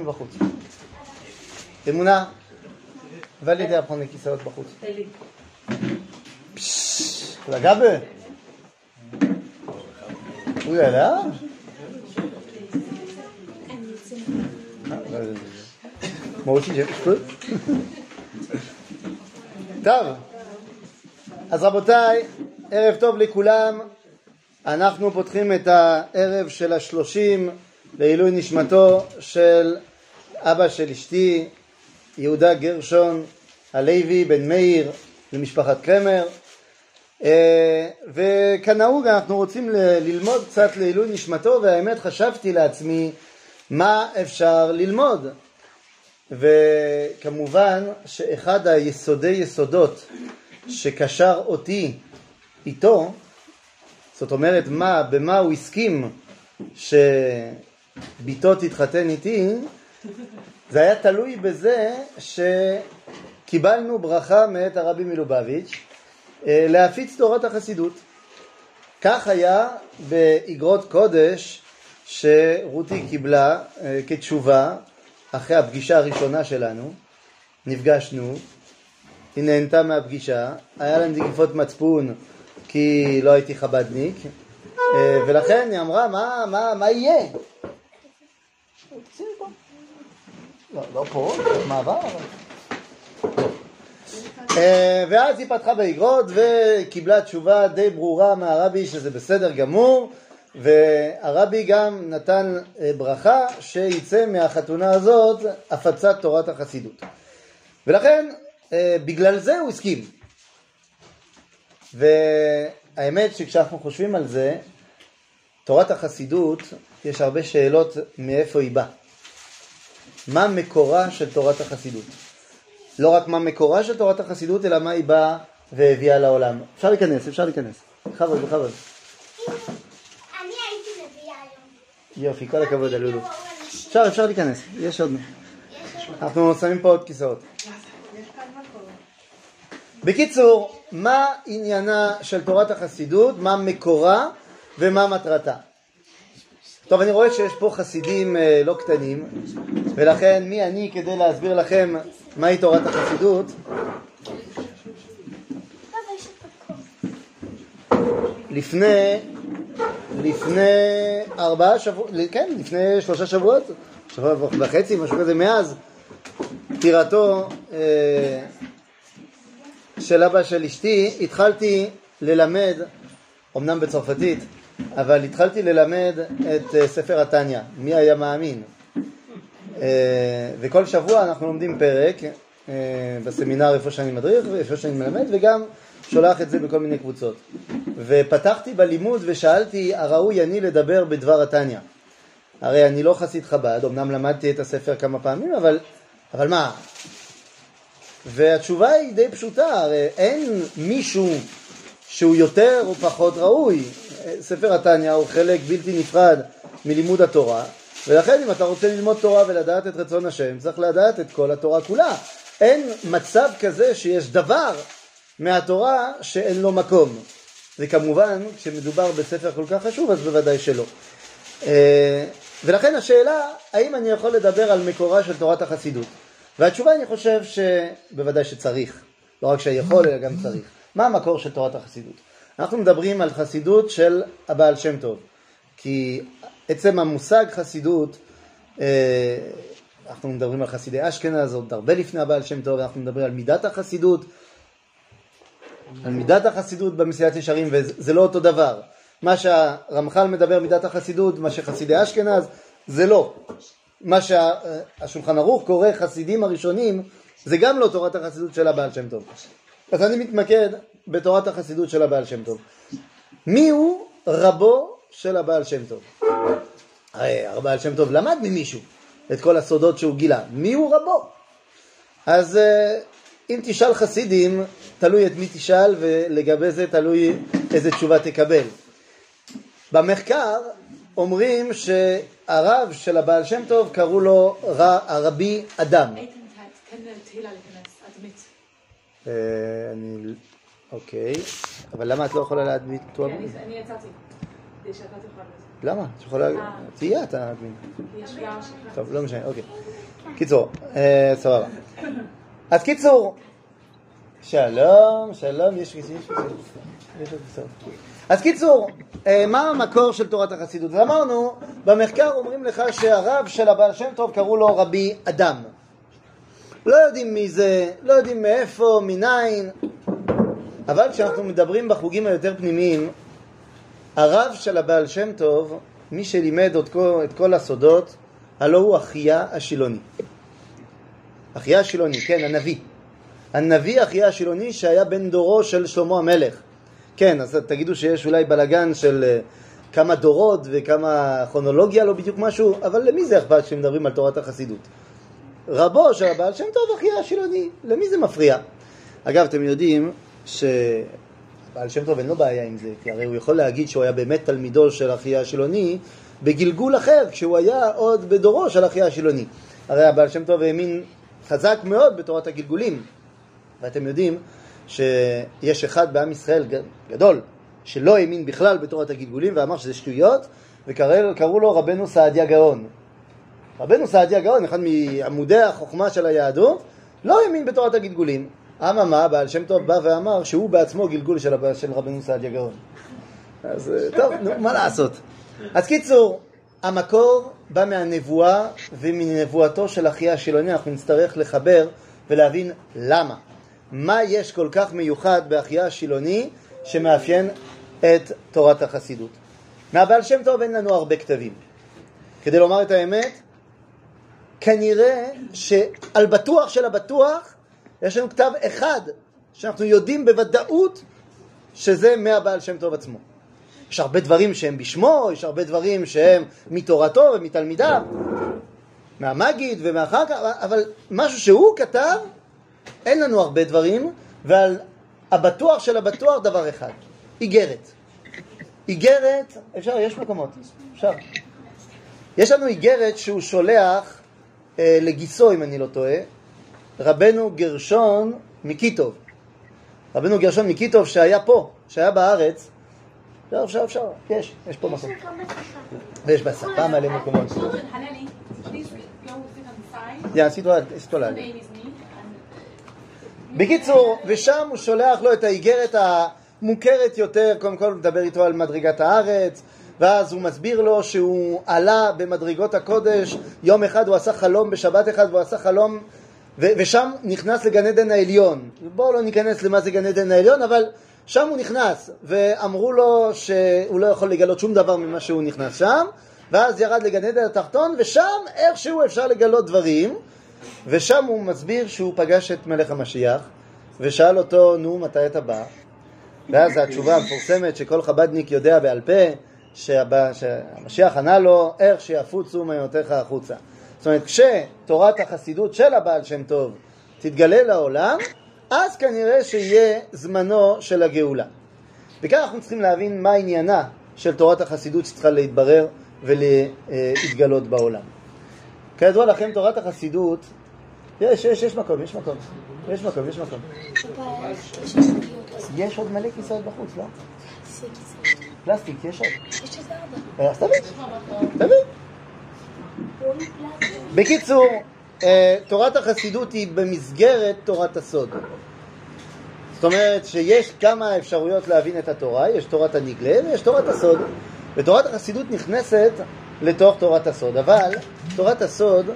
מבחוץ. אמונה, ולידי הפרון לכיסאות בחוץ. לגבי? הוא ידע? moi aussi je peux. טוב, אז רבותיי, ערב טוב לכולם. אנחנו פותחים את הערב של השלושים לעילוי נשמתו של אבא של אשתי, יהודה גרשון הלוי בן מאיר למשפחת קרמר. וכנהוג אנחנו רוצים ללמוד קצת לעילוי נשמתו והאמת חשבתי לעצמי מה אפשר ללמוד וכמובן שאחד היסודי יסודות שקשר אותי איתו, זאת אומרת מה, במה הוא הסכים שבתו תתחתן איתי, זה היה תלוי בזה שקיבלנו ברכה מאת הרבי מלובביץ' אה, להפיץ תורת החסידות. כך היה באגרות קודש שרותי קיבלה אה, כתשובה אחרי הפגישה הראשונה שלנו, נפגשנו, היא נהנתה מהפגישה, היה להם נגיפות מצפון כי לא הייתי חבדניק, אה, ולכן היא אמרה, מה, מה, מה יהיה? לא, לא פה, מעבר. אה, ואז היא פתחה באגרות וקיבלה תשובה די ברורה מהרבי שזה בסדר גמור והרבי גם נתן אה, ברכה שיצא מהחתונה הזאת הפצת תורת החסידות. ולכן אה, בגלל זה הוא הסכים. והאמת שכשאנחנו חושבים על זה, תורת החסידות, יש הרבה שאלות מאיפה היא באה. מה מקורה של תורת החסידות? לא רק מה מקורה של תורת החסידות, אלא מה היא באה והביאה לעולם. אפשר להיכנס, אפשר להיכנס. בכבוד, בכבוד. יופי, כל הכבוד אלולו. אפשר, אפשר להיכנס, יש עוד. אנחנו שמים פה עוד כיסאות. בקיצור, מה עניינה של תורת החסידות, מה מקורה ומה מטרתה? טוב, אני רואה שיש פה חסידים אה, לא קטנים, ולכן מי אני כדי להסביר לכם מהי תורת החסידות? לפני לפני ארבעה שבועות, כן, לפני שלושה שבועות, שבוע וחצי, משהו כזה, מאז פטירתו אה, של אבא של אשתי, התחלתי ללמד, אמנם בצרפתית, אבל התחלתי ללמד את אה, ספר התניא, מי היה מאמין. אה, וכל שבוע אנחנו לומדים פרק אה, בסמינר איפה שאני מדריך ואיפה שאני מלמד, וגם שולח את זה בכל מיני קבוצות. ופתחתי בלימוד ושאלתי, הראוי אני לדבר בדבר התניא. הרי אני לא חסיד חב"ד, אמנם למדתי את הספר כמה פעמים, אבל, אבל מה? והתשובה היא די פשוטה, הרי אין מישהו שהוא יותר או פחות ראוי. ספר התניא הוא חלק בלתי נפרד מלימוד התורה, ולכן אם אתה רוצה ללמוד תורה ולדעת את רצון השם, צריך לדעת את כל התורה כולה. אין מצב כזה שיש דבר מהתורה שאין לו מקום. וכמובן, כשמדובר בספר כל כך חשוב, אז בוודאי שלא. אה, ולכן השאלה, האם אני יכול לדבר על מקורה של תורת החסידות? והתשובה, אני חושב שבוודאי שצריך. לא רק שיכול, אלא גם צריך. מה המקור של תורת החסידות? אנחנו מדברים על חסידות של הבעל שם טוב. כי עצם המושג חסידות, אה, אנחנו מדברים על חסידי אשכנז עוד הרבה לפני הבעל שם טוב, אנחנו מדברים על מידת החסידות, על מידת החסידות במסיעת ישרים, וזה לא אותו דבר. מה שהרמח"ל מדבר מידת החסידות, מה שחסידי אשכנז, זה לא. מה שהשולחן ערוך קורא חסידים הראשונים, זה גם לא תורת החסידות של הבעל שם טוב. אז אני מתמקד בתורת החסידות של הבעל שם טוב. מי הוא רבו של הבעל שם טוב? הרי הבעל שם טוב למד ממישהו את כל הסודות שהוא גילה. מי הוא רבו? אז אה, אם תשאל חסידים, תלוי את מי תשאל ולגבי זה תלוי איזה תשובה תקבל. במחקר אומרים שהרב של הבעל שם טוב קראו לו הרבי אדם. אה, אני... אוקיי, אבל למה את לא יכולה להדביק תואר? אני יצאתי, כדי שאתה תוכל לזה. למה? את יכולה... תהיה אתה אדמין. יש גם טוב, לא משנה, אוקיי. קיצור, אה, סבבה. אז קיצור, שלום, שלום, יש עוד. אז קיצור, אה, מה המקור של תורת החסידות? ואמרנו, במחקר אומרים לך שהרב של הבעל שם טוב קראו לו רבי אדם. לא יודעים מי זה, לא יודעים מאיפה, מניין, אבל כשאנחנו מדברים בחוגים היותר פנימיים, הרב של הבעל שם טוב, מי שלימד את כל, את כל הסודות, הלא הוא אחיה השילוני. אחיה השילוני, כן, הנביא. הנביא אחיה השילוני שהיה בן דורו של שלמה המלך. כן, אז תגידו שיש אולי בלגן של אה, כמה דורות וכמה כרונולוגיה, לא בדיוק משהו, אבל למי זה אכפת כשמדברים על תורת החסידות? רבו של הבעל שם טוב אחיה השילוני, למי זה מפריע? אגב, אתם יודעים שהבעל שם טוב אין לו בעיה עם זה, כי הרי הוא יכול להגיד שהוא היה באמת תלמידו של אחיה השילוני בגלגול אחר, כשהוא היה עוד בדורו של אחיה השילוני. הרי הבעל שם טוב האמין חזק מאוד בתורת הגלגולים, ואתם יודעים שיש אחד בעם ישראל גדול שלא האמין בכלל בתורת הגלגולים ואמר שזה שטויות, וקראו לו רבנו סעדיה גאון. רבנו סעדיה גאון, אחד מעמודי החוכמה של היהדות, לא האמין בתורת הגלגולים. אממה, בעל שם טוב בא ואמר שהוא בעצמו גלגול של, של רבנו סעדיה גאון. אז אה, טוב, נו, מה לעשות. אז קיצור, המקור בא מהנבואה ומנבואתו של אחיה השילוני, אנחנו נצטרך לחבר ולהבין למה. מה יש כל כך מיוחד באחיה השילוני שמאפיין את תורת החסידות. מהבעל שם טוב אין לנו הרבה כתבים. כדי לומר את האמת, כנראה שעל בטוח של הבטוח יש לנו כתב אחד שאנחנו יודעים בוודאות שזה מהבעל שם טוב עצמו. יש הרבה דברים שהם בשמו, יש הרבה דברים שהם מתורתו ומתלמידיו, מהמגיד ומאחר כך, אבל משהו שהוא כתב, אין לנו הרבה דברים, ועל הבטוח של הבטוח דבר אחד, איגרת. איגרת, אפשר, יש מקומות, אפשר. יש לנו איגרת שהוא שולח אה, לגיסו, אם אני לא טועה, רבנו גרשון מקיטוב. רבנו גרשון מקיטוב שהיה פה, שהיה בארץ, אפשר, אפשר, אפשר, יש, יש פה מקום. ויש בשפה מלא מקומות. בקיצור, ושם הוא שולח לו את האיגרת המוכרת יותר, קודם כל הוא מדבר איתו על מדרגת הארץ, ואז הוא מסביר לו שהוא עלה במדרגות הקודש, יום אחד הוא עשה חלום, בשבת אחד והוא עשה חלום, ושם נכנס לגן עדן העליון. בואו לא ניכנס למה זה גן עדן העליון, אבל שם הוא נכנס, ואמרו לו שהוא לא יכול לגלות שום דבר ממה שהוא נכנס שם, ואז ירד לגן עדן התחתון, ושם איכשהו אפשר לגלות דברים, ושם הוא מסביר שהוא פגש את מלך המשיח, ושאל אותו, נו, מתי אתה בא? ואז התשובה המפורסמת שכל חב"דניק יודע בעל פה, שהמשיח ענה לו, איך שיפוצו מעיינותיך החוצה. זאת אומרת, כשתורת החסידות של הבעל שם טוב תתגלה לעולם, אז כנראה שיהיה זמנו של הגאולה. וכאן אנחנו צריכים להבין מה עניינה של תורת החסידות שצריכה להתברר ולהתגלות בעולם. כידוע לכם, תורת החסידות, יש, יש, יש מקום, יש מקום, יש מקום, יש מקום. יש עוד מלא כיסאות בחוץ, לא? פלסטיק, יש עוד. אה, אז תביא, תביא. בקיצור, אה, תורת החסידות היא במסגרת תורת הסוד. זאת אומרת שיש כמה אפשרויות להבין את התורה, יש תורת הנגלה ויש תורת הסוד. ותורת החסידות נכנסת לתוך תורת הסוד, אבל תורת הסוד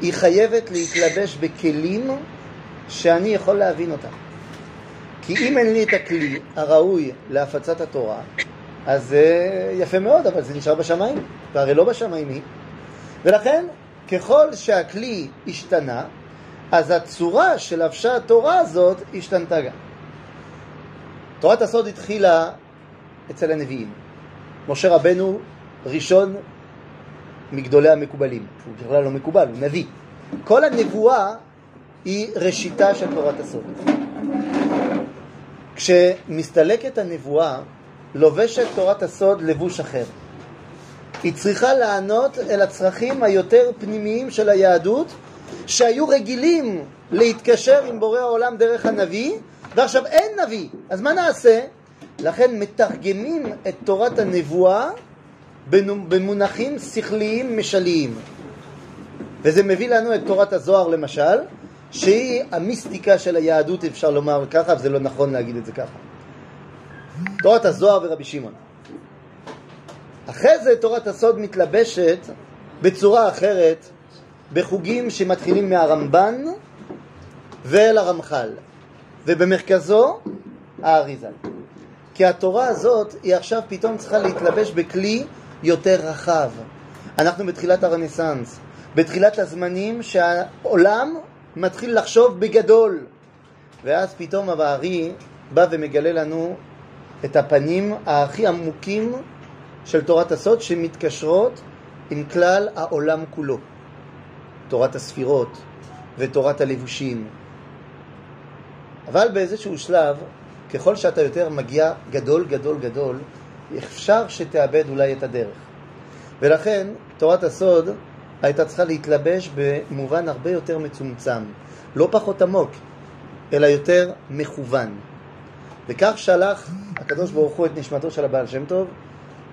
היא חייבת להתלבש בכלים שאני יכול להבין אותם. כי אם אין לי את הכלי הראוי להפצת התורה, אז זה יפה מאוד, אבל זה נשאר בשמיים, והרי לא בשמיים היא. ולכן, ככל שהכלי השתנה, אז הצורה של לבשה התורה הזאת השתנתה גם. תורת הסוד התחילה אצל הנביאים. משה רבנו ראשון מגדולי המקובלים. הוא בכלל לא מקובל, הוא נביא. כל הנבואה היא ראשיתה של תורת הסוד. כשמסתלקת הנבואה, לובשת תורת הסוד לבוש אחר. היא צריכה לענות אל הצרכים היותר פנימיים של היהדות, שהיו רגילים להתקשר עם בורא העולם דרך הנביא, ועכשיו אין נביא, אז מה נעשה? לכן מתרגמים את תורת הנבואה במונחים שכליים משליים. וזה מביא לנו את תורת הזוהר למשל, שהיא המיסטיקה של היהדות, אפשר לומר ככה, וזה לא נכון להגיד את זה ככה. תורת הזוהר ורבי שמעון. אחרי זה תורת הסוד מתלבשת בצורה אחרת בחוגים שמתחילים מהרמב"ן ואל הרמח"ל, ובמרכזו האריזה. כי התורה הזאת היא עכשיו פתאום צריכה להתלבש בכלי יותר רחב. אנחנו בתחילת הרנסאנס, בתחילת הזמנים שהעולם מתחיל לחשוב בגדול. ואז פתאום הבארי בא ומגלה לנו את הפנים הכי עמוקים של תורת הסוד שמתקשרות עם כלל העולם כולו. תורת הספירות ותורת הלבושים. אבל באיזשהו שלב, ככל שאתה יותר מגיע גדול, גדול, גדול, אפשר שתאבד אולי את הדרך. ולכן תורת הסוד הייתה צריכה להתלבש במובן הרבה יותר מצומצם, לא פחות עמוק, אלא יותר מכוון. וכך שלח הקדוש ברוך הוא את נשמתו של הבעל שם טוב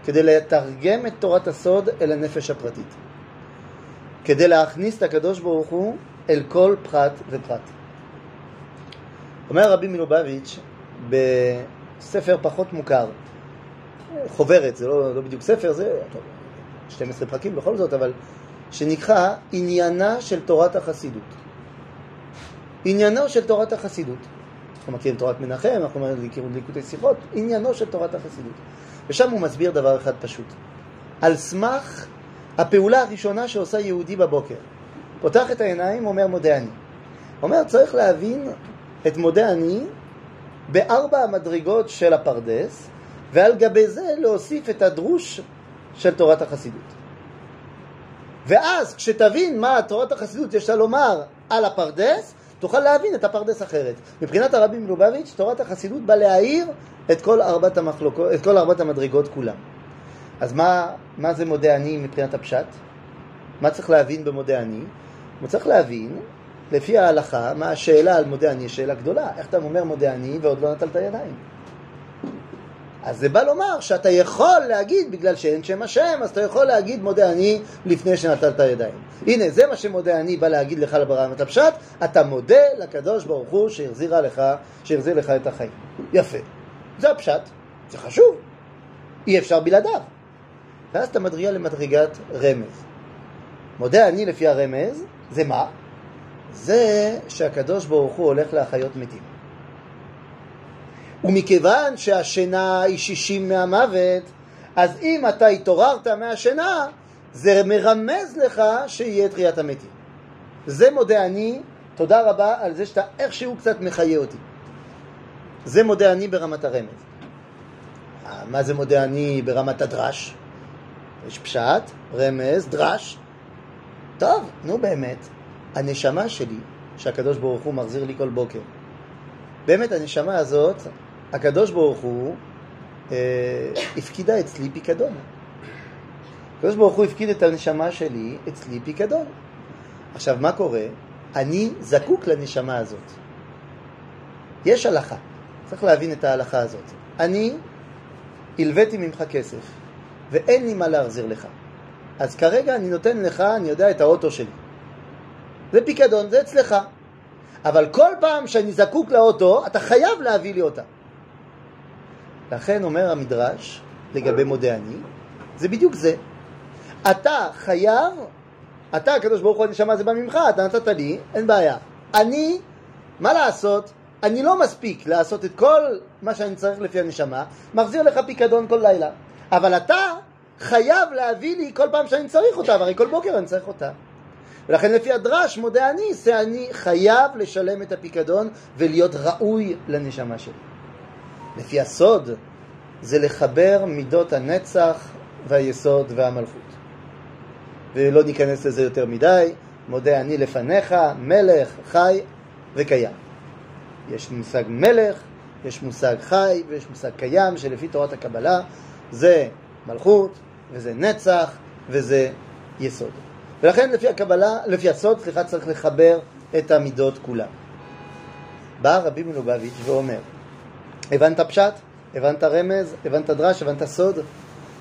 כדי לתרגם את תורת הסוד אל הנפש הפרטית. כדי להכניס את הקדוש ברוך הוא אל כל פרט ופרט. אומר רבי מלובביץ' בספר פחות מוכר, חוברת, זה לא, לא בדיוק ספר, זה טוב, 12 פרקים בכל זאת, אבל שנקרא עניינה של תורת החסידות. עניינו של תורת החסידות. אנחנו מכירים תורת מנחם, אנחנו מכירים ליקוטי שיחות, עניינו של תורת החסידות. ושם הוא מסביר דבר אחד פשוט. על סמך הפעולה הראשונה שעושה יהודי בבוקר. פותח את העיניים, אומר מודה אני. אומר, צריך להבין את מודה אני בארבע המדרגות של הפרדס, ועל גבי זה להוסיף את הדרוש של תורת החסידות. ואז כשתבין מה תורת החסידות יש לה לומר על הפרדס, תוכל להבין את הפרדס אחרת. מבחינת הרבי מלובביץ', תורת החסידות באה להאיר את כל ארבעת, המחלוקות, את כל ארבעת המדרגות כולם. אז מה, מה זה מודה אני מבחינת הפשט? מה צריך להבין במודה אני? הוא צריך להבין, לפי ההלכה, מה השאלה על מודה אני, שאלה גדולה. איך אתה אומר מודה אני ועוד לא נטלת ידיים? אז זה בא לומר שאתה יכול להגיד, בגלל שאין שם השם, אז אתה יכול להגיד מודה אני לפני שנטלת ידיים. הנה, זה מה שמודה אני בא להגיד לך לברמת הפשט, אתה מודה לקדוש ברוך הוא שהחזירה לך, שהחזיר לך את החיים. יפה. זה הפשט, זה חשוב. אי אפשר בלעדיו. ואז אתה מדריע למדרגת רמז. מודה אני לפי הרמז, זה מה? זה שהקדוש ברוך הוא הולך להחיות מתים. ומכיוון שהשינה היא שישים מהמוות, אז אם אתה התעוררת מהשינה, זה מרמז לך שיהיה תחיית המתים. זה מודה אני, תודה רבה על זה שאתה איכשהו קצת מחיה אותי. זה מודה אני ברמת הרמז. מה זה מודה אני ברמת הדרש? יש פשט, רמז, דרש. טוב, נו באמת, הנשמה שלי, שהקדוש ברוך הוא מחזיר לי כל בוקר, באמת הנשמה הזאת, הקדוש ברוך הוא אה, הפקידה אצלי פיקדון. הקדוש ברוך הוא הפקיד את הנשמה שלי אצלי פיקדון. עכשיו, מה קורה? אני זקוק לנשמה הזאת. יש הלכה, צריך להבין את ההלכה הזאת. אני הלוויתי ממך כסף, ואין לי מה להחזיר לך. אז כרגע אני נותן לך, אני יודע, את האוטו שלי. זה פיקדון, זה אצלך. אבל כל פעם שאני זקוק לאוטו, אתה חייב להביא לי אותה. לכן אומר המדרש, לגבי מודה אני, זה בדיוק זה. אתה חייב, אתה, הקדוש ברוך הוא, הנשמה זה בא ממך, אתה נתת לי, אין בעיה. אני, מה לעשות? אני לא מספיק לעשות את כל מה שאני צריך לפי הנשמה, מחזיר לך פיקדון כל לילה. אבל אתה חייב להביא לי כל פעם שאני צריך אותה, והרי כל בוקר אני צריך אותה. ולכן לפי הדרש, מודה אני, זה אני חייב לשלם את הפיקדון ולהיות ראוי לנשמה שלי. לפי הסוד, זה לחבר מידות הנצח והיסוד והמלכות. ולא ניכנס לזה יותר מדי, מודה אני לפניך, מלך, חי וקיים. יש מושג מלך, יש מושג חי ויש מושג קיים, שלפי תורת הקבלה זה מלכות וזה נצח וזה יסוד. ולכן לפי הקבלה, לפי הסוד, סליחה, צריך לחבר את המידות כולן. בא רבי מלובביץ' ואומר, הבנת פשט? הבנת רמז? הבנת דרש? הבנת סוד?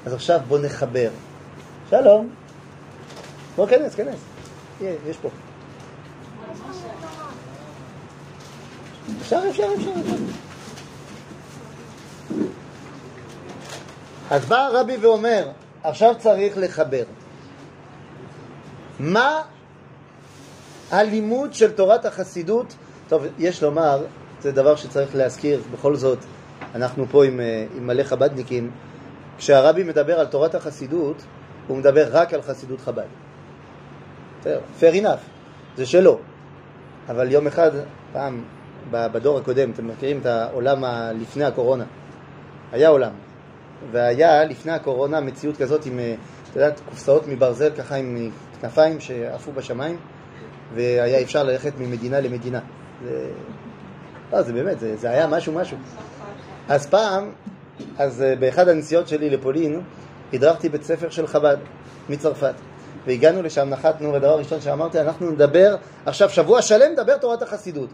אז עכשיו בוא נחבר. שלום. בוא, כנס, כנס. יש, פה. אפשר, אפשר, אפשר. אז בא הרבי ואומר, עכשיו צריך לחבר. מה הלימוד של תורת החסידות? טוב, יש לומר, זה דבר שצריך להזכיר, בכל זאת, אנחנו פה עם, אה, עם מלא חב"דניקים, כשהרבי מדבר על תורת החסידות, הוא מדבר רק על חסידות חב"ד. fair enough, זה שלו. אבל יום אחד, פעם, בדור הקודם, אתם מכירים את העולם לפני הקורונה, היה עולם, והיה לפני הקורונה מציאות כזאת עם, אה, את יודעת, קופסאות מברזל ככה עם כנפיים שעפו בשמיים, והיה אפשר ללכת ממדינה למדינה. זה, לא, זה באמת, זה, זה היה משהו משהו. אז פעם, אז אה, באחד הנסיעות שלי לפולין, הדרכתי בית ספר של חב"ד מצרפת. והגענו לשם, נחתנו, והדבר הראשון שאמרתי, אנחנו נדבר, עכשיו שבוע שלם נדבר תורת החסידות.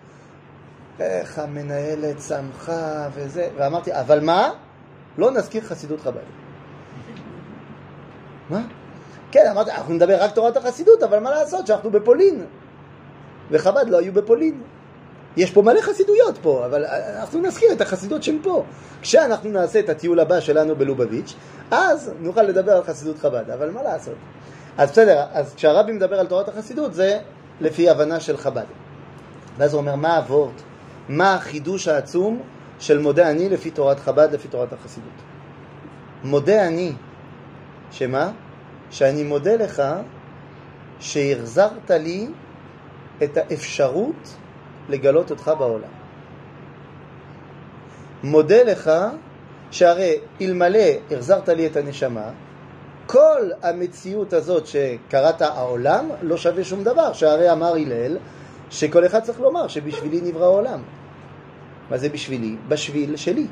איך המנהלת שמחה וזה, ואמרתי, אבל מה? לא נזכיר חסידות חב"ד. מה? כן, אמרתי, אנחנו נדבר רק תורת החסידות, אבל מה לעשות שאנחנו בפולין. וחב"ד לא היו בפולין. יש פה מלא חסידויות פה, אבל אנחנו נזכיר את החסידות שהן פה. כשאנחנו נעשה את הטיול הבא שלנו בלובביץ', אז נוכל לדבר על חסידות חב"ד, אבל מה לעשות? אז בסדר, אז כשהרבי מדבר על תורת החסידות זה לפי הבנה של חב"ד. ואז הוא אומר, מה הוורט? מה החידוש העצום של מודה אני לפי תורת חב"ד, לפי תורת החסידות? מודה אני, שמה? שאני מודה לך שהחזרת לי את האפשרות לגלות אותך בעולם. מודה לך שהרי אלמלא החזרת לי את הנשמה, כל המציאות הזאת שקראת העולם לא שווה שום דבר, שהרי אמר הלל שכל אחד צריך לומר שבשבילי נברא העולם. מה זה בשבילי? בשביל שלי.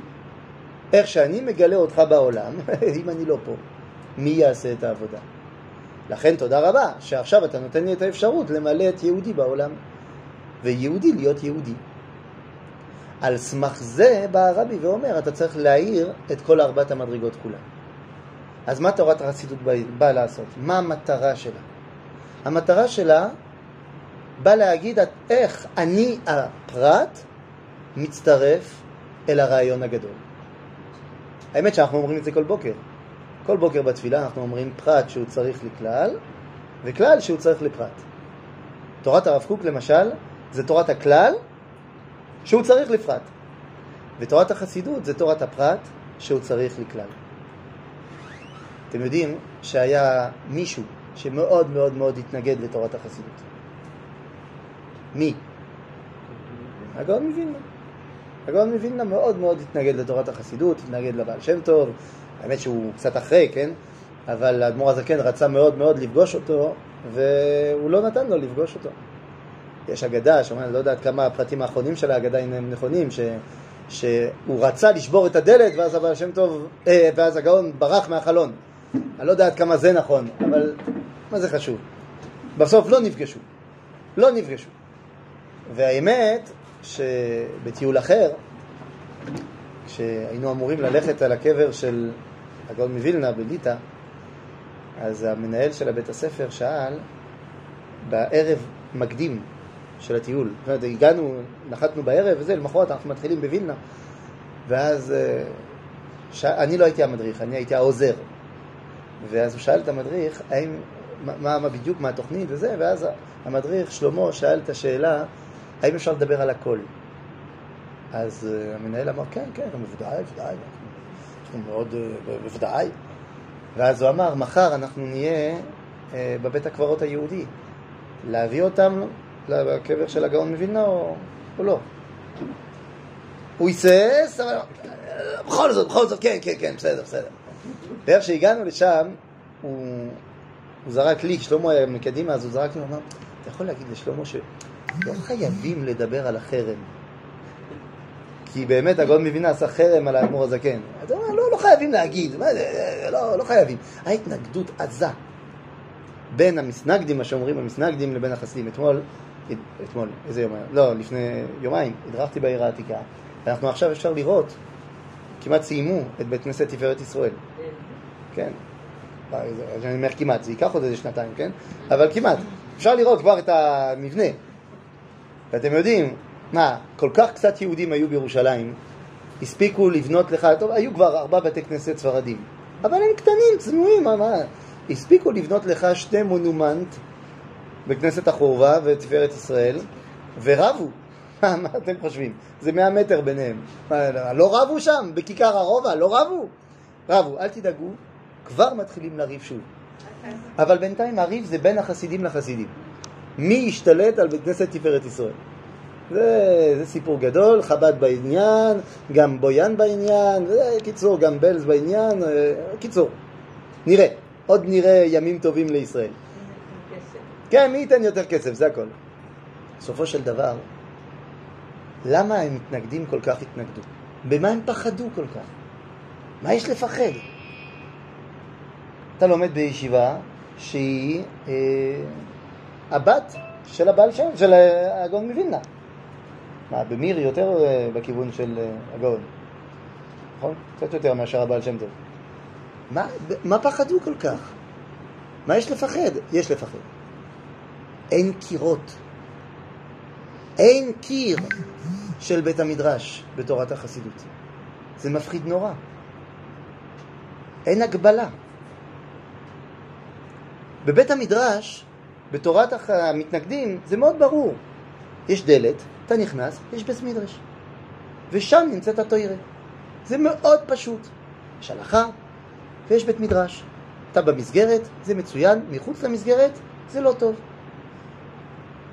איך שאני מגלה אותך בעולם, אם אני לא פה, מי יעשה את העבודה? לכן תודה רבה שעכשיו אתה נותן לי את האפשרות למלא את יהודי בעולם. ויהודי להיות יהודי. על סמך זה בא הרבי ואומר, אתה צריך להאיר את כל ארבעת המדרגות כולן. אז מה תורת החסידות באה לעשות? מה המטרה שלה? המטרה שלה באה להגיד איך אני הפרט מצטרף אל הרעיון הגדול. האמת שאנחנו אומרים את זה כל בוקר. כל בוקר בתפילה אנחנו אומרים פרט שהוא צריך לכלל, וכלל שהוא צריך לפרט. תורת הרב קוק למשל, זה תורת הכלל שהוא צריך לפרט. ותורת החסידות זה תורת הפרט שהוא צריך לכלל. אתם יודעים שהיה מישהו שמאוד מאוד מאוד התנגד לתורת החסידות. מי? הגאון מווילנה. הגאון מווילנה מאוד מאוד התנגד לתורת החסידות, התנגד לבעל שם טוב, האמת שהוא קצת אחרי, כן? אבל האדמו"ר הזקן רצה מאוד מאוד לפגוש אותו, והוא לא נתן לו לפגוש אותו. יש אגדה, שאומרים, אני לא יודע כמה הפרטים האחרונים של האגדה הם נכונים, ש, שהוא רצה לשבור את הדלת, ואז הבעל שם טוב, אה, ואז הגאון ברח מהחלון. אני לא יודע עד כמה זה נכון, אבל מה זה חשוב? בסוף לא נפגשו. לא נפגשו. והאמת, שבטיול אחר, כשהיינו אמורים ללכת על הקבר של הגאון מווילנה בליטא, אז המנהל של הבית הספר שאל, בערב מקדים של הטיול, זאת אומרת, הגענו, נחתנו בערב וזה, למחרת אנחנו מתחילים בווילנה, ואז אה, ש... אני לא הייתי המדריך, אני הייתי העוזר. ואז הוא שאל את המדריך, האם, מה, מה בדיוק, מה התוכנית וזה, ואז המדריך, שלמה, שאל את השאלה, האם אפשר לדבר על הכל? אז uh, המנהל אמר, כן, כן, בוודאי, בוודאי, אנחנו מאוד, uh, בוודאי. ואז הוא אמר, מחר אנחנו נהיה בבית הקברות היהודי. להביא אותם לקבר של הגאון מווילנה או, או לא? הוא היסס, אבל בכל זאת, בכל זאת, כן, כן, כן, בסדר, בסדר. ואיך שהגענו לשם, הוא, הוא זרק לי, שלמה היה מקדימה, אז הוא זרק לי, הוא אמר, אתה יכול להגיד לשלמה שלא חייבים לדבר על החרם. כי באמת הגאון מבינה עשה חרם על האדמו"ר הזקן. אתה אומר, לא, לא חייבים להגיד, מה, לא, לא חייבים. ההתנגדות עזה בין המסנגדים, מה שאומרים המסנגדים, לבין החסידים. אתמול, אתמול, איזה יום היה? לא, לפני יומיים, הדרכתי בעיר העתיקה, ואנחנו עכשיו אפשר לראות, כמעט סיימו את בית כנסת תפארת ישראל. כן. אני אומר כמעט, זה ייקח עוד איזה שנתיים, כן? אבל כמעט. אפשר לראות כבר את המבנה. ואתם יודעים, מה, כל כך קצת יהודים היו בירושלים, הספיקו לבנות לך, טוב, היו כבר ארבע בתי כנסת ספרדים, אבל הם קטנים, צנועים, מה, מה, הספיקו לבנות לך שתי מונומנט בכנסת החורבה ותפארת ישראל, ורבו. מה, אתם חושבים? זה מאה מטר ביניהם. לא רבו שם, בכיכר הרובע, לא רבו? רבו, אל תדאגו, כבר מתחילים לריב שוב. אבל בינתיים הריב זה בין החסידים לחסידים. מי ישתלט על בית כנסת תפארת ישראל? זה, זה סיפור גדול, חב"ד בעניין, גם בויאן בעניין, קיצור, גם בלז בעניין, אה, קיצור, נראה, עוד נראה ימים טובים לישראל. כן, מי ייתן יותר כסף, זה הכל. בסופו של דבר, למה הם מתנגדים כל כך התנגדו? במה הם פחדו כל כך? מה יש לפחד? אתה לומד בישיבה שהיא אה, הבת של הבעל שם, של הגאון מווילנה. מה, במיר יותר אה, בכיוון של אה, הגאון, נכון? קצת יותר מאשר הבעל שם טוב. מה, מה פחדו כל כך? מה יש לפחד? יש לפחד. אין קירות. אין קיר של בית המדרש בתורת החסידות. זה מפחיד נורא. אין הגבלה. בבית המדרש, בתורת המתנגדים, זה מאוד ברור. יש דלת, אתה נכנס, יש בית מדרש. ושם נמצאת התוירה. זה מאוד פשוט. יש הלכה ויש בית מדרש. אתה במסגרת, זה מצוין, מחוץ למסגרת, זה לא טוב.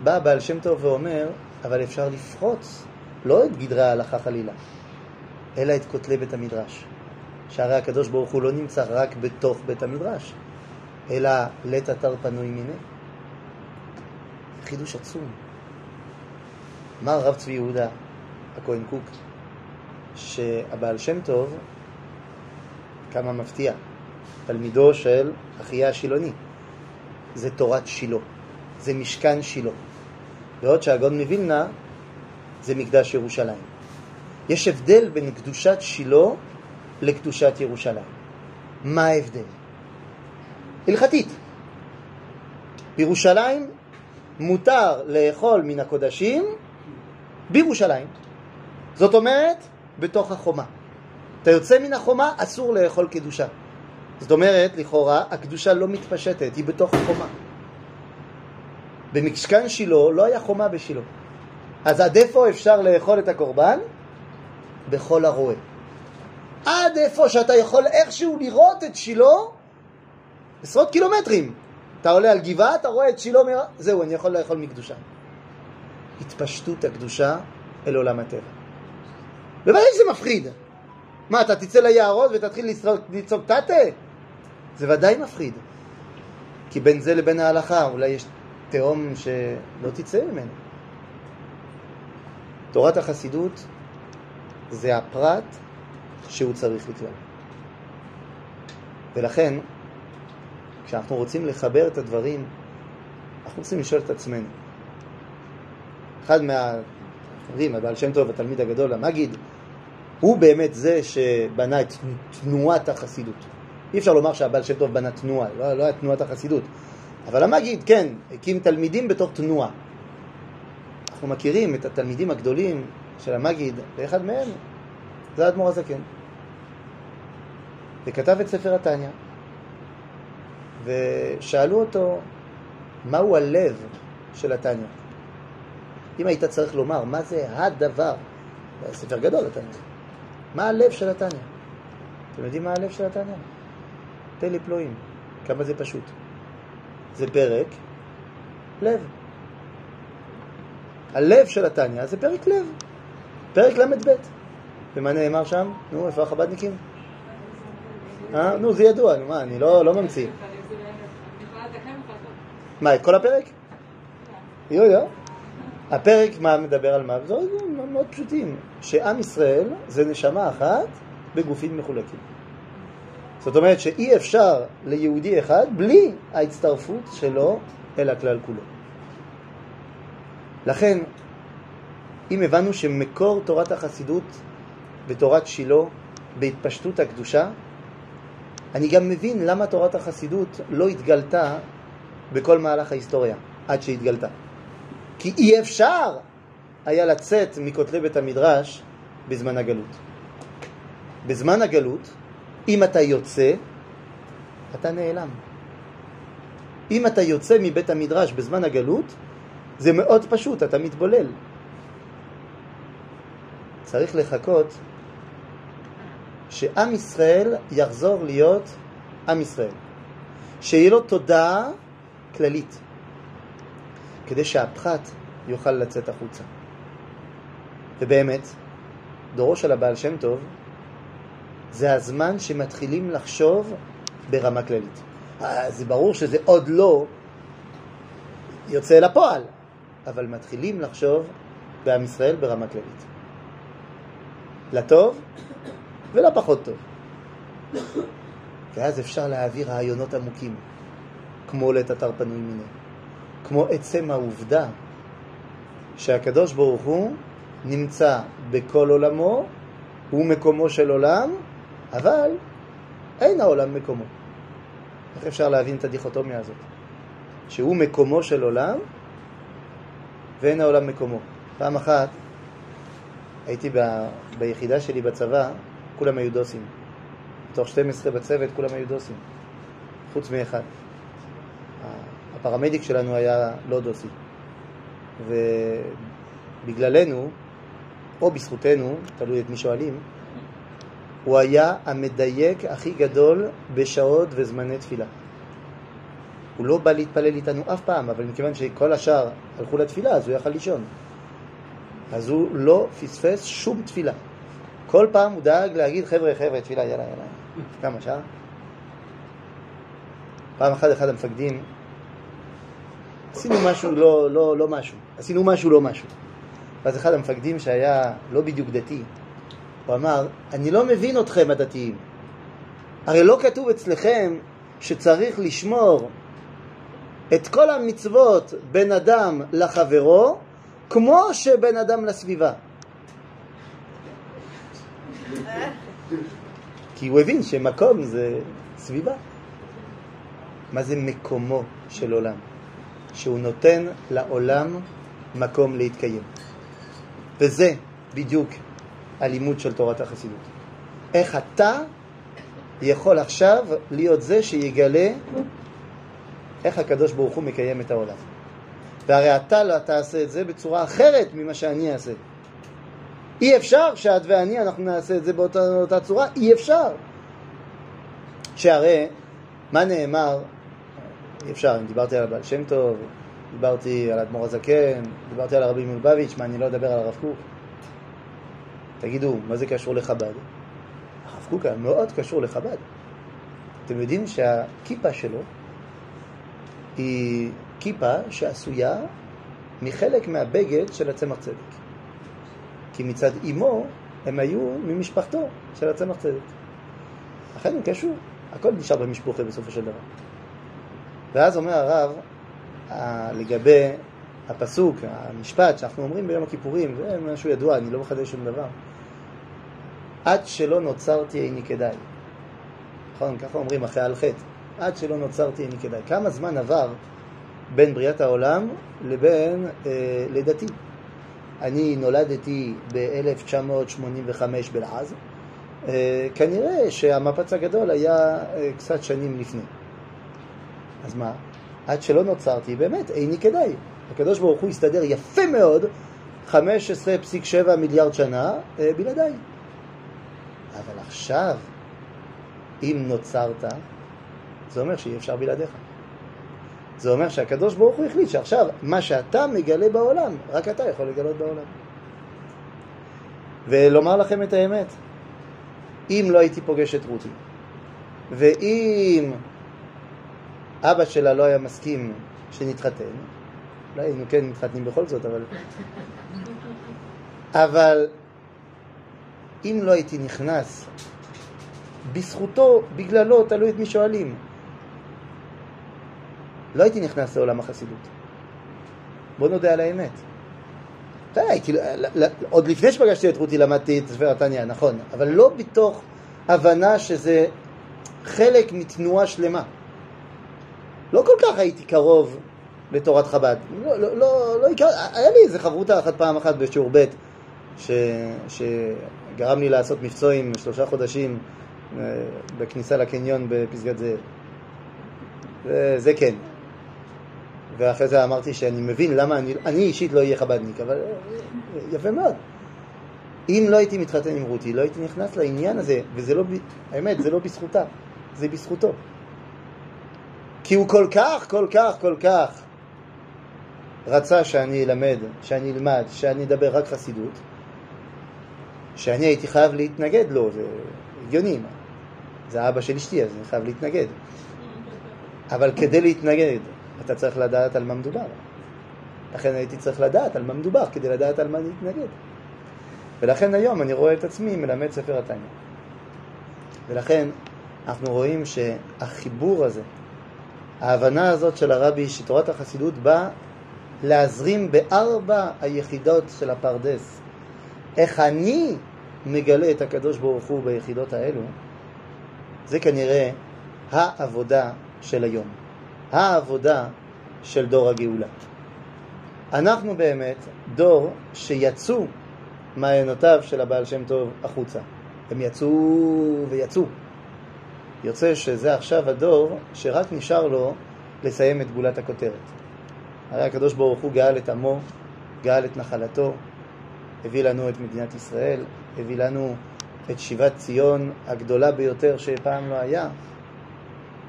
בא בעל שם טוב ואומר, אבל אפשר לפרוץ, לא את גדרי ההלכה חלילה, אלא את כותלי בית המדרש. שהרי הקדוש ברוך הוא לא נמצא רק בתוך בית המדרש, אלא לית אתר פנוי מיני. חידוש עצום. אמר הרב צבי יהודה הכהן קוק, שהבעל שם טוב, כמה מפתיע, תלמידו של אחיה השילוני, זה תורת שילה, זה משכן שילה. בעוד שהגאון מווילנה זה מקדש ירושלים. יש הבדל בין קדושת שילה לקדושת ירושלים. מה ההבדל? הלכתית. בירושלים מותר לאכול מן הקודשים בירושלים. זאת אומרת, בתוך החומה. אתה יוצא מן החומה, אסור לאכול קדושה. זאת אומרת, לכאורה, הקדושה לא מתפשטת, היא בתוך החומה. במשכן שילה לא היה חומה בשילה. אז עד איפה אפשר לאכול את הקורבן? בכל הרועה. עד איפה שאתה יכול איכשהו לראות את שילה, עשרות קילומטרים. אתה עולה על גבעה, אתה רואה את שילה, זהו, אני יכול לאכול מקדושה. התפשטות הקדושה אל עולם הטבע. בוודאי שזה מפחיד. מה, אתה תצא ליערות ותתחיל לצעוק תתה? זה ודאי מפחיד. כי בין זה לבין ההלכה אולי יש תהום שלא תצא ממנו. תורת החסידות זה הפרט שהוא צריך לכלל. ולכן, כשאנחנו רוצים לחבר את הדברים, אנחנו רוצים לשאול את עצמנו. אחד מהחברים, הבעל שם טוב, התלמיד הגדול, המגיד, הוא באמת זה שבנה את תנועת החסידות. אי אפשר לומר שהבעל שם טוב בנה תנועה, לא, לא היה תנועת החסידות. אבל המגיד, כן, הקים תלמידים בתור תנועה. אנחנו מכירים את התלמידים הגדולים של המגיד, ואחד מהם זה האדמו"ר הזקן. וכתב את ספר התניא, ושאלו אותו, מהו הלב של התניא? אם היית צריך לומר מה זה הדבר, זה ספר גדול התניא, מה הלב של התניא? אתם יודעים מה הלב של התניא? פלא פלואים, כמה זה פשוט. זה פרק לב. הלב של התניא זה פרק לב, פרק ל"ב. ומה נאמר שם? נו, איפה החב"דניקים? אה? נו, זה ידוע, נו מה, אני לא, לא ממציא. מה, את כל הפרק? יו יו. הפרק מה מדבר על מה? זה מאוד פשוטים, שעם ישראל זה נשמה אחת בגופים מחולקים. זאת אומרת שאי אפשר ליהודי אחד בלי ההצטרפות שלו אל הכלל כולו. לכן, אם הבנו שמקור תורת החסידות בתורת שילה, בהתפשטות הקדושה, אני גם מבין למה תורת החסידות לא התגלתה בכל מהלך ההיסטוריה, עד שהתגלתה. כי אי אפשר היה לצאת מכותלי בית המדרש בזמן הגלות. בזמן הגלות, אם אתה יוצא, אתה נעלם. אם אתה יוצא מבית המדרש בזמן הגלות, זה מאוד פשוט, אתה מתבולל. צריך לחכות שעם ישראל יחזור להיות עם ישראל. שיהיה לו תודעה כללית, כדי שהפחת יוכל לצאת החוצה. ובאמת, דורו של הבעל שם טוב זה הזמן שמתחילים לחשוב ברמה כללית. אה, זה ברור שזה עוד לא יוצא אל הפועל, אבל מתחילים לחשוב בעם ישראל ברמה כללית. לטוב ולפחות טוב. ואז אפשר להעביר רעיונות עמוקים, כמו לעת אתר פנוי מיני, כמו עצם העובדה שהקדוש ברוך הוא נמצא בכל עולמו, הוא מקומו של עולם, אבל אין העולם מקומו. איך אפשר להבין את הדיכוטומיה הזאת? שהוא מקומו של עולם ואין העולם מקומו. פעם אחת הייתי ב... ביחידה שלי בצבא, כולם היו דוסים. מתוך 12 בצוות כולם היו דוסים, חוץ מאחד. הפרמדיק שלנו היה לא דוסי. ובגללנו, או בזכותנו, תלוי את מי שואלים, הוא היה המדייק הכי גדול בשעות וזמני תפילה. הוא לא בא להתפלל איתנו אף פעם, אבל מכיוון שכל השאר הלכו לתפילה, אז הוא יכל לישון. אז הוא לא פספס שום תפילה. כל פעם הוא דאג להגיד, חבר'ה, חבר'ה, תפילה, יאללה, יאללה. כמה שעה? פעם אחת אחד המפקדים, עשינו משהו לא, לא, לא משהו, עשינו משהו לא משהו. ואז אחד המפקדים שהיה לא בדיוק דתי, הוא אמר, אני לא מבין אתכם הדתיים. הרי לא כתוב אצלכם שצריך לשמור את כל המצוות בין אדם לחברו כמו שבין אדם לסביבה. כי הוא הבין שמקום זה סביבה. מה זה מקומו של עולם? שהוא נותן לעולם מקום להתקיים. וזה בדיוק הלימוד של תורת החסידות. איך אתה יכול עכשיו להיות זה שיגלה איך הקדוש ברוך הוא מקיים את העולם. והרי אתה לא תעשה את זה בצורה אחרת ממה שאני אעשה. אי אפשר שאת ואני אנחנו נעשה את זה באותה, באותה צורה, אי אפשר. שהרי, מה נאמר, אי אפשר, אם דיברתי על הבעל שם טוב, דיברתי על האדמו"ר הזקן, דיברתי על הרבי מלובביץ', מה אני לא אדבר על הרב קוק? תגידו, מה זה קשור לחב"ד? הרב קוק היה מאוד קשור לחב"ד. אתם יודעים שהכיפה שלו היא כיפה שעשויה מחלק מהבגד של הצמח צדק. כי מצד אמו הם היו ממשפחתו של הצמח צדק. לכן הוא קשור, הכל נשאר במשפוחה בסופו של דבר. ואז אומר הרב, לגבי הפסוק, המשפט שאנחנו אומרים ביום הכיפורים, זה משהו ידוע, אני לא מחדש שום דבר. עד שלא נוצרתי איני כדאי. נכון, ככה אומרים אחרי על חטא. עד שלא נוצרתי איני כדאי. כמה זמן עבר בין בריאת העולם לבין אה, לידתי? אני נולדתי ב-1985 בלעז, אה, כנראה שהמפץ הגדול היה אה, קצת שנים לפני. אז מה? עד שלא נוצרתי, באמת, איני כדאי. הקדוש ברוך הוא הסתדר יפה מאוד 15.7 מיליארד שנה אה, בלעדיי. אבל עכשיו, אם נוצרת, זה אומר שאי אפשר בלעדיך. זה אומר שהקדוש ברוך הוא החליט שעכשיו, מה שאתה מגלה בעולם, רק אתה יכול לגלות בעולם. ולומר לכם את האמת, אם לא הייתי פוגש את רותי, ואם אבא שלה לא היה מסכים שנתחתן, אולי היינו כן מתחתנים בכל זאת, אבל... אבל אם לא הייתי נכנס בזכותו, בגללו, תלוי את מי שואלים, לא הייתי נכנס לעולם החסידות. בוא נודה על האמת. אתה יודע, הייתי, עוד לפני שפגשתי את רותי למדתי את ספר התניא, נכון, אבל לא בתוך הבנה שזה חלק מתנועה שלמה. לא כל כך הייתי קרוב לתורת חב"ד. לא, לא, לא, לא. היה לי איזה חברותה אחת פעם אחת בשיעור ב' ש... שגרם לי לעשות מבצועים שלושה חודשים אה, בכניסה לקניון בפסגת זאב. וזה כן. ואחרי זה אמרתי שאני מבין למה אני, אני אישית לא אהיה חב"דניק, אבל אה, יפה מאוד. אם לא הייתי מתחתן עם רותי, לא הייתי נכנס לעניין הזה, וזה לא, האמת, זה לא בזכותה, זה בזכותו. כי הוא כל כך, כל כך, כל כך רצה שאני אלמד, שאני אלמד, שאני אדבר רק חסידות, שאני הייתי חייב להתנגד לו, זה הגיוני? זה אבא של אשתי, אז אני חייב להתנגד. אבל כדי להתנגד, אתה צריך לדעת על מה מדובר. לכן הייתי צריך לדעת על מה מדובר, כדי לדעת על מה להתנגד. ולכן היום אני רואה את עצמי מלמד ספר התניא. ולכן אנחנו רואים שהחיבור הזה, ההבנה הזאת של הרבי, שתורת החסידות באה להזרים בארבע היחידות של הפרדס. איך אני מגלה את הקדוש ברוך הוא ביחידות האלו, זה כנראה העבודה של היום, העבודה של דור הגאולה. אנחנו באמת דור שיצאו מעיינותיו של הבעל שם טוב החוצה. הם יצאו ויצאו. יוצא שזה עכשיו הדור שרק נשאר לו לסיים את גולת הכותרת. הרי הקדוש ברוך הוא גאל את עמו, גאל את נחלתו, הביא לנו את מדינת ישראל, הביא לנו את שיבת ציון הגדולה ביותר שפעם לא היה.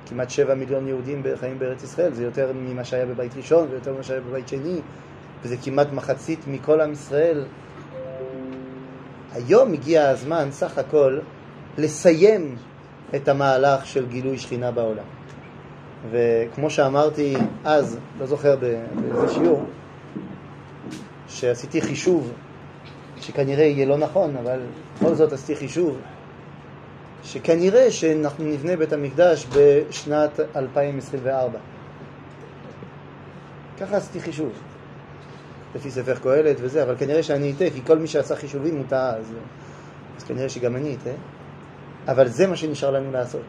כמעט שבע מיליון יהודים חיים בארץ ישראל, זה יותר ממה שהיה בבית ראשון ויותר ממה שהיה בבית שני, וזה כמעט מחצית מכל עם ישראל. היום הגיע הזמן סך הכל לסיים את המהלך של גילוי שכינה בעולם. וכמו שאמרתי אז, לא זוכר באיזה שיעור, שעשיתי חישוב, שכנראה יהיה לא נכון, אבל בכל זאת עשיתי חישוב, שכנראה שאנחנו נבנה בית המקדש בשנת 2024. ככה עשיתי חישוב, לפי ספר קהלת וזה, אבל כנראה שאני אטעה, כי כל מי שעשה חישובים הוא טעה, אז, אז כנראה שגם אני אטעה. אבל זה מה שנשאר לנו לעשות.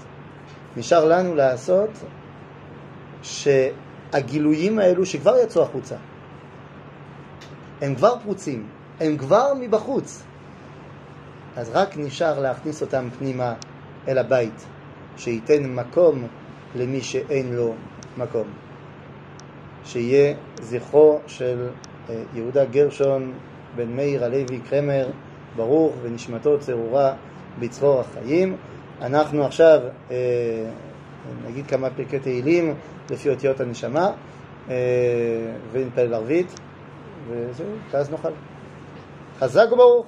נשאר לנו לעשות שהגילויים האלו שכבר יצאו החוצה, הם כבר פרוצים, הם כבר מבחוץ. אז רק נשאר להכניס אותם פנימה אל הבית, שייתן מקום למי שאין לו מקום. שיהיה זכרו של אה, יהודה גרשון בן מאיר הלוי קרמר ברוך ונשמתו צרורה בצרור החיים. אנחנו עכשיו אה, נגיד כמה פרקי תהילים לפי אותיות הנשמה אה, ונתפלל ערבית וזהו, ואז נאכל. חזק וברוך.